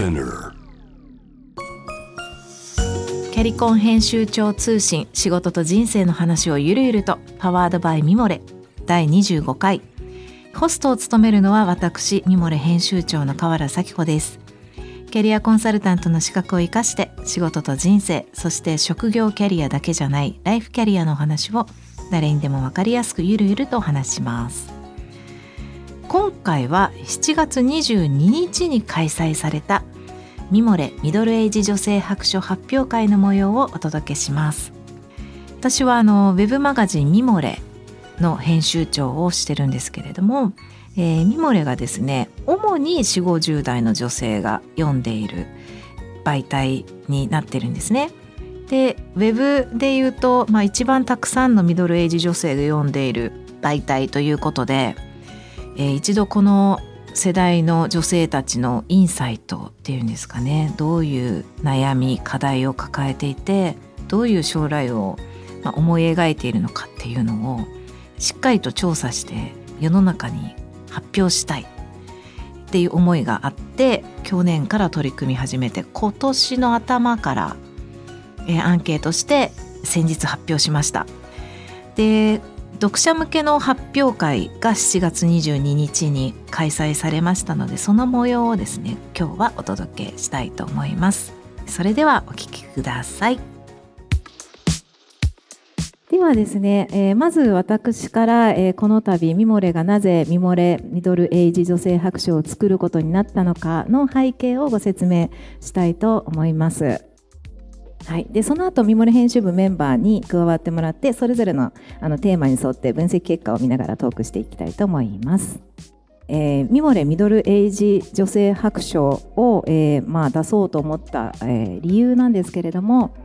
Spinner. キャリコン編集長通信仕事と人生の話をゆるゆるとパワードバイミモレ第25回。ホストを務めるのは私ミモレ編集長の河原咲子です。キャリアコンサルタントの資格を生かして仕事と人生そして職業キャリアだけじゃないライフキャリアのお話を誰にでも分かりやすくゆるゆるとお話します。今回は7月22日に開催されたミモレミドルエイジ女性白書発表会の模様をお届けします私はあのウェブマガジンミモレの編集長をしてるんですけれども、えー、ミモレがですね主に4 5 0代の女性が読んでいる媒体になってるんですね。でウェブで言うと、まあ、一番たくさんのミドルエイジ女性が読んでいる媒体ということで、えー、一度この世代の女性たちのインサイトっていうんですかねどういう悩み課題を抱えていてどういう将来を思い描いているのかっていうのをしっかりと調査して世の中に発表したいっていう思いがあって去年から取り組み始めて今年の頭から、えー、アンケートして先日発表しました。で読者向けの発表会が7月22日に開催されましたのでその模様をですね今日はお届けしたいと思います。それではお聞きください。ではですね、えー、まず私から、えー、この度ミモレがなぜミモレミドルエイジ女性白書を作ることになったのかの背景をご説明したいと思います。はい、でその後ミモレ編集部メンバーに加わってもらってそれぞれのあのテーマに沿って分析結果を見ながらトークしていきたいと思います。えー、ミモレミドルエイジ女性白書を、えーまあ、出そうと思った、えー、理由なんですけれども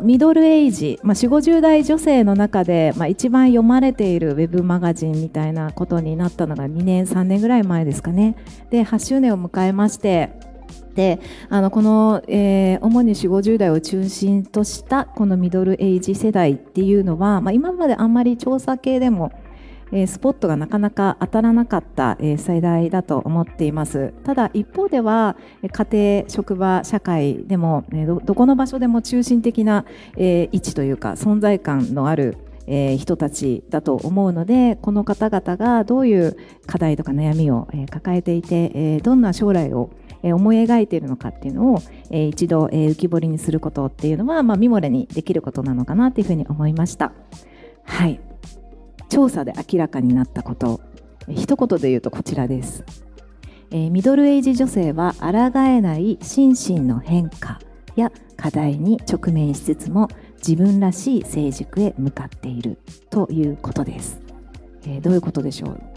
ミドルエイジ、まあ、4 5 0代女性の中で、まあ、一番読まれているウェブマガジンみたいなことになったのが2年3年ぐらい前ですかねで8周年を迎えましてであのこの、えー、主に4 5 0代を中心としたこのミドルエイジ世代っていうのは、まあ、今まであんまり調査系でも、えー、スポットがなかなか当たらなかった、えー、世代だと思っています。ただ一方では家庭職場社会でも、ね、どこの場所でも中心的な、え、位置というか存在感のあるえー、人たちだと思うのでこの方々がどういう課題とか悩みを、えー、抱えていて、えー、どんな将来を思い描いているのかっていうのを、え一度、え浮き彫りにすることっていうのは、まあ、ミモレにできることなのかなというふうに思いました。はい。調査で明らかになったこと、一言で言うとこちらです。えミドルエイジ女性は抗えない心身の変化や課題に直面しつつも自分らしい成熟へ向かっているということです。えー、どういうことでしょう？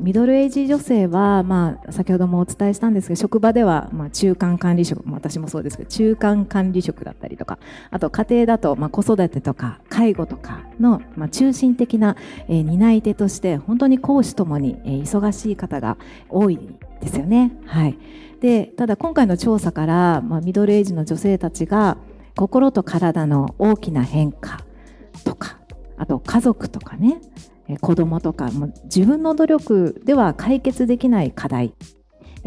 ミドルエイジ女性は、まあ、先ほどもお伝えしたんですが職場では、まあ、中間管理職私もそうですけど中間管理職だったりとかあと家庭だと、まあ、子育てとか介護とかの、まあ、中心的な、えー、担い手として本当に講師ともに、えー、忙しい方が多いですよね。はい、でただ今回の調査から、まあ、ミドルエイジの女性たちが心と体の大きな変化とかあと家族とかね子供とか自分の努力では解決できない課題。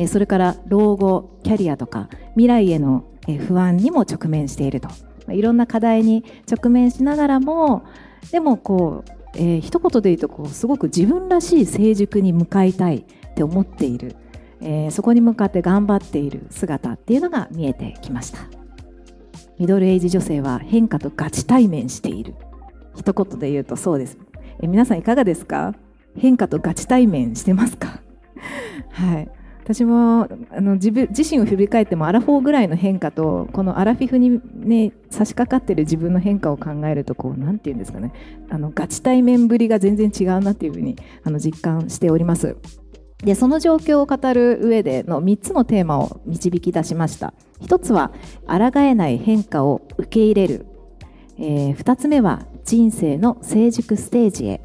それから老後キャリアとか未来への不安にも直面していると。いろんな課題に直面しながらもでもこう、えー、一言で言うとこうすごく自分らしい成熟に向かいたいって思っている、えー、そこに向かって頑張っている姿っていうのが見えてきました。ミドルエイジ女性は変化とガチ対面している。一言で言うとそうです。え皆さんいかがですか？変化とガチ対面してますか？はい。私もあの自分自身を振り返ってもアラフォーぐらいの変化とこのアラフィフに、ね、差し掛かってる自分の変化を考えるとこうなんて言うんですかね。あのガチ対面ぶりが全然違うなっていうふうにあの実感しております。でその状況を語る上での3つのテーマを導き出しました。1つは抗えない変化を受け入れる、えー、2つ目は人生の成熟ステージへ、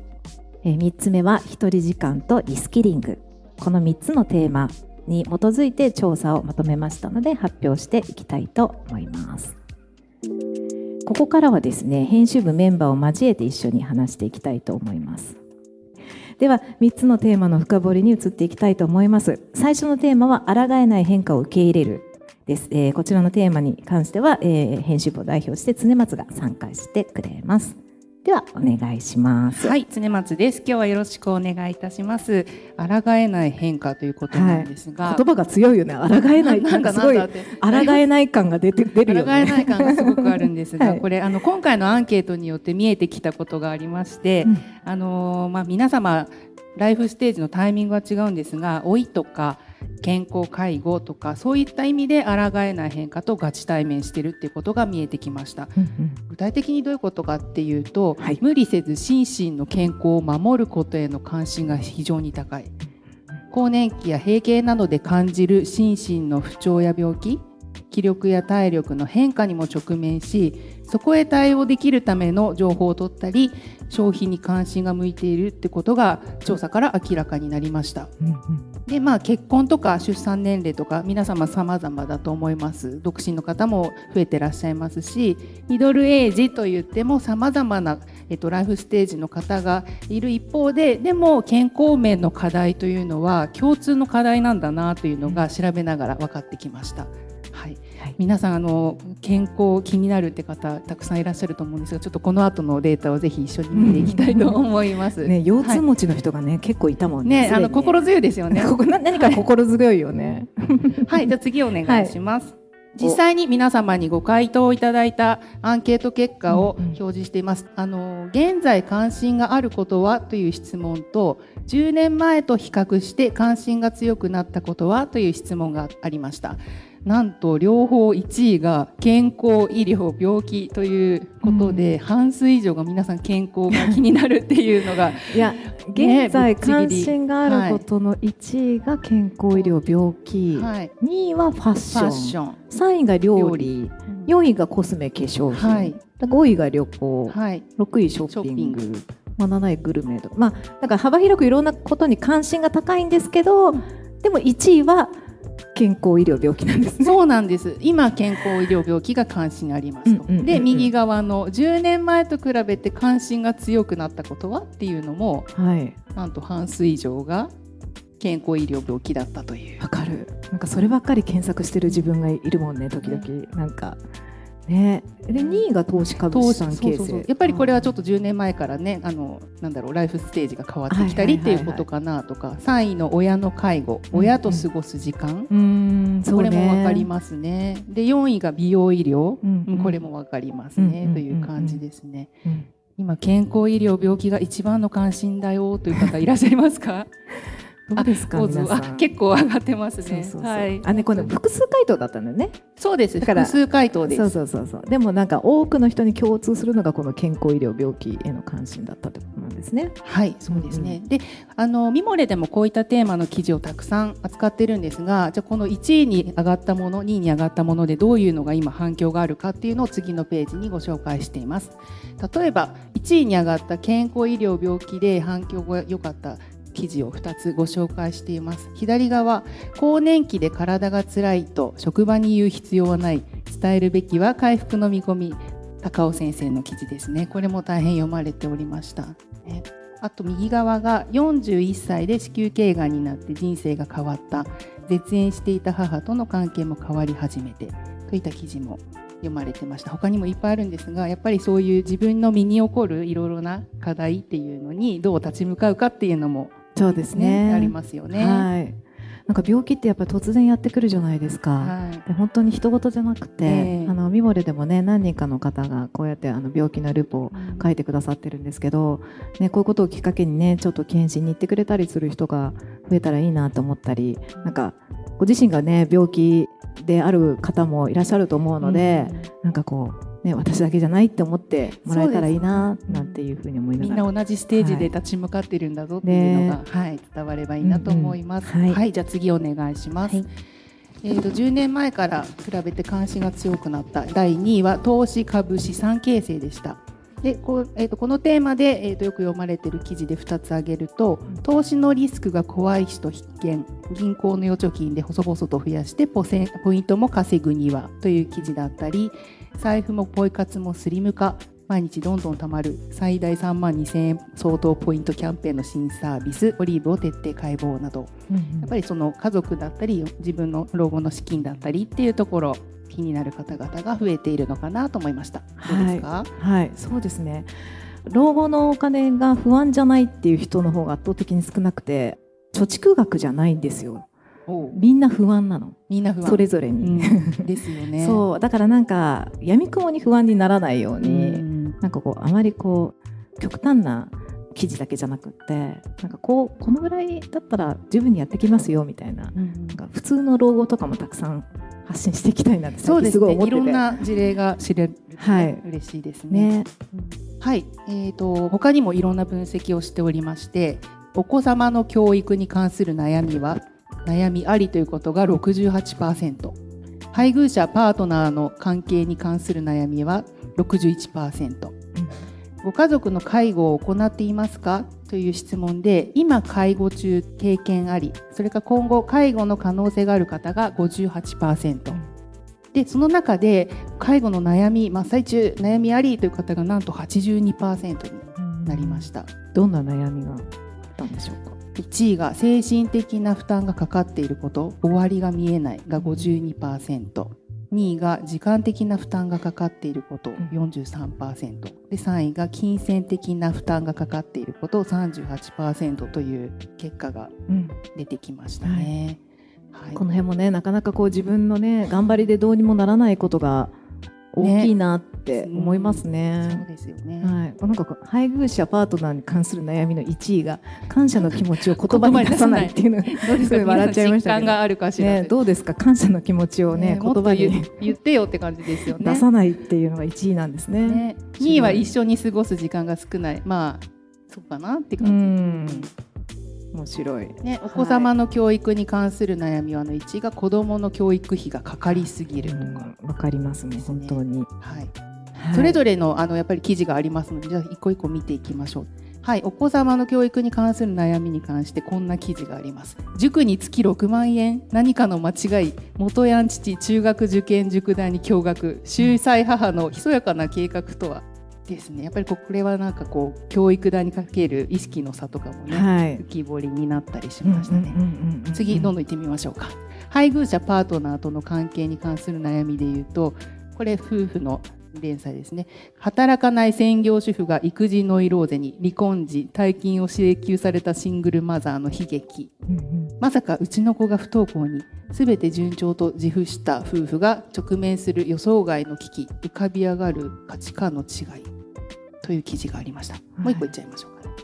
え3つ目は一人時間とリスキリング。この3つのテーマに基づいて調査をまとめましたので発表していきたいと思います。ここからはですね編集部メンバーを交えて一緒に話していきたいと思います。では3つのテーマの深掘りに移っていきたいと思います。最初のテーマは抗えない変化を受け入れる。です、えー、こちらのテーマに関しては、えー、編集部を代表して常松が参加してくれます。ではお願いします。はい常松です。今日はよろしくお願いいたします。抗えない変化ということなんですが、はい、言葉が強いよね。抗えないなんかすごい。抗えない感が出て出るよね。抗えない感がすごくあるんですが、はい、これあの今回のアンケートによって見えてきたことがありまして、うん、あのまあ皆様ライフステージのタイミングは違うんですが老いとか健康介護とかそういった意味で抗えない変化とガチ対面してるっていうことが見えてきました、うんうん、具体的にどういうことかっていうと、はい、無理せず心身の健康を守ることへの関心が非常に高い。更年期や閉経などで感じる心身の不調や病気気力や体力の変化にも直面しそこへ対応できるための情報を取ったり消費に関心が向いているってことが調査から明らかになりました。うんうん、でまあ結婚とか出産年齢とか皆様様々だと思います独身の方も増えてらっしゃいますしミドルエイジといっても様々な、えっと、ライフステージの方がいる一方ででも健康面の課題というのは共通の課題なんだなというのが調べながら分かってきました。はい、はい、皆さんあの健康気になるって方たくさんいらっしゃると思うんですがちょっとこの後のデータをぜひ一緒に見ていきたいと思います。ね 腰痛持ちの人がね、はい、結構いたもんね。ねあの心強いですよね。ここ何か心強いよね。はい、じゃあ次お願いします。実際に皆様にご回答いただいたアンケート結果を表示しています。あの現在関心があることはという質問と10年前と比較して関心が強くなったことはという質問がありました。なんと両方1位が健康医療病気ということで、うん、半数以上が皆さん健康が気になるっていうのが いや現在関心があることの1位が健康医療病気、はい、2位はファッション。ション。3位が料理。4位がコスメ化粧品、はい、5位が旅行、はい、6位ショッピング。まあ、7位グルメとまあだから幅広くいろんなことに関心が高いんですけどでも1位は健康医療病気なんです、ね、そうなんです。今健康医療病気が関心ありますと、うんうんうんうん、で右側の10年前と比べて関心が強くなったことはっていうのも、はい、なんと半数以上が健康医療病気だったという。わかる。なんかそればっかり検索してる自分がいるもんね時々、なんかね、で2位が投資株資産形成やっぱりこれはちょっと10年前からねあのなんだろうライフステージが変わってきたりっていうことかなとか、3位の親の介護親と過ごす時間、うんこれも分かりますね。で4位が美容医療、うんこれも分かりますね、という感じですね。今健康医療病気が一番の関心だよという方いらっしゃいますか？どうですか皆さん結構上がってますね。はい。あねこの複数回答だったんだよね。そうです。だから複数回答です。そうそうそうそう。でもなんか多くの人に共通するのがこの健康医療病気への関心だったってことなんですね。はいそうですね。うん、であのミモレでもこういったテーマの記事をたくさん扱ってるんですが、じゃあこの1位に上がったもの、2位に上がったものでどういうのが今反響があるかっていうのを次のページにご紹介しています。例えば1位に上がった健康医療病気で反響が良かった記事を2つご紹介しています。左側更年期で体が辛いと職場に言う必要はない。伝えるべきは回復の見込み。高尾先生の記事ですね。これも大変読まれておりました、ね、あと右側が41歳で子宮頸がんになって人生が変わった。絶縁していた母との関係も変わり始めて。といった記事も読まれてました。他にもいっぱいあるんですがやっぱりそういう自分の身に起こるいろいろな課題っていうのにどう立ち向かうかっていうのもそうですね。ありますよね。はい。なんか病気ってやっぱり突然やってくるじゃないですか、はい、で本当に人事じゃなくて、えー、あのミモレでもね何人かの方がこうやってあの病気のルポを書いてくださってるんですけど、うん、ね、こういうことをきっかけにねちょっと検診に行ってくれたりする人が増えたらいいなと思ったりなんかご自身がね病気である方もいらっしゃると思うので、うん、なんかこうね、私だけじゃないって思ってもらえたらいいななんていうふうに思いながら。みんな同じステージで立ち向かってるんだぞっていうのが、はい、はい、伝わればいいなと思います。うんうん、はい、はい、じゃあ次お願いします。はい、えーと、10年前から比べて関心が強くなった第2位は投資株資産形成でした。でこうえーと、このテーマで、えーと、よく読まれている記事で2つ挙げると投資のリスクが怖い人必見。銀行の預貯金で細々と増やしてポイントも稼ぐにはという記事だったり財布もポイ活もスリム化毎日どんどん貯まる最大3万2000円相当ポイントキャンペーンの新サービスオリーブを徹底解剖など、うんうん、やっぱりその家族だったり自分の老後の資金だったりっていうところ気になる方々が増えているのかなと思いました。どうですか、はい、はい、そうですね。老後のお金が不安じゃないっていう人の方が圧倒的に少なくて貯蓄額じゃないんですよ。みんな不安なの。みんな不安。それぞれに、うん、ですよね。そう。だからなんかやみくもに不安にならないように、うん、なんかこうあまりこう極端な記事だけじゃなくってなんかこうこのぐらいだったら十分にやってきますよみたいなうん、なんか普通の老後とかもたくさん発信していきたいなってそうですね。いろんな事例が知れる、はい、嬉しいですね。ね。はい、えーと、他にもいろんな分析をしておりましてお子様の教育に関する悩みは悩みありということが68%配偶者パートナーの関係に関する悩みは61%、うん、ご家族の介護を行っていますか？という質問で今介護中経験ありそれから今後介護の可能性がある方が58%、でその中で介護の悩み真っ最中悩みありという方がなんと82%になりました、どんな悩みがあったんでしょうか？1位が精神的な負担がかかっていること終わりが見えないが52%。2位が時間的な負担がかかっていること43%で3位が金銭的な負担がかかっていること38%という結果が出てきましたね。うんはい、この辺もねなかなかこう自分のね頑張りでどうにもならないことが大きいなって思いますね。ねそうですよね。はい。なんか配偶者パートナーに関する悩みの1位が感謝の気持ちを言葉に出さないっていうのどうですか笑っちゃいましたけど。があるかしら、ね、どうですか？感謝の気持ちをね、ね、言葉に言ってよって感じですよね。出さないっていうのが1位なんですね。ね2位は一緒に過ごす時間が少ない。まあそうかなって感じ。面白い、ね、お子様の教育に関する悩みはの1が子どもの教育費がかかりすぎるとか。わ、うん、かりますね本当に、はい、はい、それぞれのあのやっぱり記事がありますのでじゃあ一個一個見ていきましょう。はい、お子様の教育に関する悩みに関してこんな記事があります。塾につき6万円何かの間違い元ヤン父中学受験塾代に驚愕。秀才母のひそやかな計画とは？ですね。やっぱりこれはなんかこう教育代にかける意識の差とかもね、はい、浮き彫りになったりしましたね。次どんどん行ってみましょうか。配偶者パートナーとの関係に関する悩みで言うとこれ夫婦の連載ですね。働かない専業主婦が育児ノイローゼに離婚時大金を請求されたシングルマザーの悲劇、うんうん、まさかうちの子が不登校に全て順調と自負した夫婦が直面する予想外の危機。浮かび上がる価値観の違いという記事がありました。もう一個いっちゃいましょうか、ね、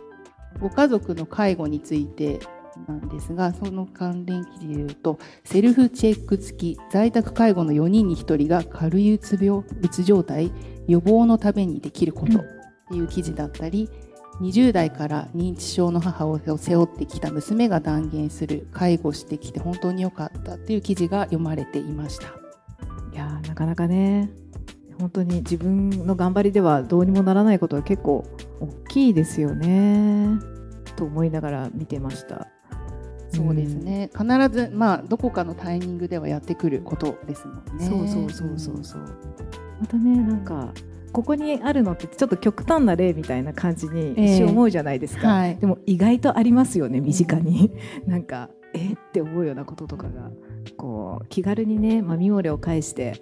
ご家族の介護についてなんですがその関連記事でいうとセルフチェック付き在宅介護の4人に1人が軽いうつ病うつ状態予防のためにできることっていう記事だったり、うん、20代から認知症の母を背負ってきた娘が断言する介護してきて本当に良かったっていう記事が読まれていました。いやなかなかね本当に自分の頑張りではどうにもならないことは結構大きいですよね。と思いながら見てました。そうですね、うん、必ず、まあ、どこかのタイミングではやってくることですもんね。そうそうそうそうそう、またねなんかここにあるのってちょっと極端な例みたいな感じに一瞬思うじゃないですか、えーはい、でも意外とありますよね身近に、うん、なんかえ？って思うようなこととかがこう気軽にね、まあ、ミオレを介して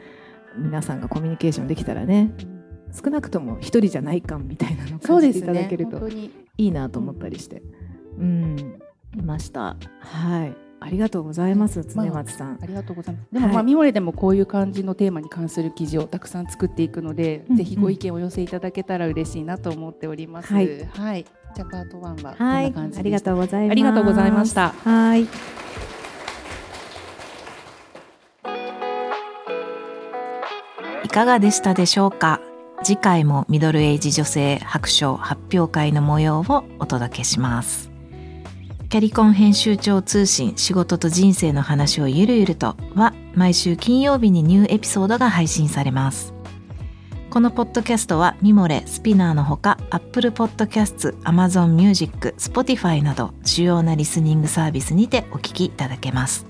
皆さんがコミュニケーションできたらね少なくとも一人じゃない感みたいなのを感じていただけるといいなと思ったりして、うん、いました。はいありがとうございます、常松さん、まあ。ありがとうございます。でも、まあ、ミモレでもこういう感じのテーマに関する記事をたくさん作っていくので、うんうん、ぜひご意見をお寄せいただけたら嬉しいなと思っております。はい。はい、じゃあ、パートワンはこんな感じありがとうございます。ありがとうございました。はい。いかがでしたでしょうか？次回もミドルエイジ女性白書発表会の模様をお届けします。キャリコン編集長通信仕事と人生の話をゆるゆるとは毎週金曜日にニューエピソードが配信されます。このポッドキャストはミモレ、スピナーのほか Apple Podcast、Amazon Music、Spotify など主要なリスニングサービスにてお聞きいただけます。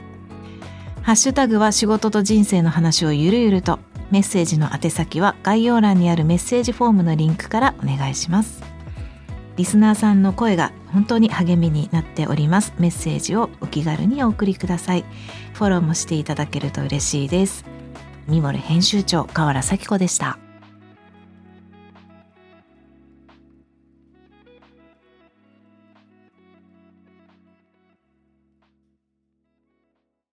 ハッシュタグは仕事と人生の話をゆるゆるとメッセージの宛先は概要欄にあるメッセージフォームのリンクからお願いします。リスナーさんの声が本当に励みになっております。メッセージをお気軽にお送りください。フォローもしていただけると嬉しいです。ミモル編集長河原咲子でした。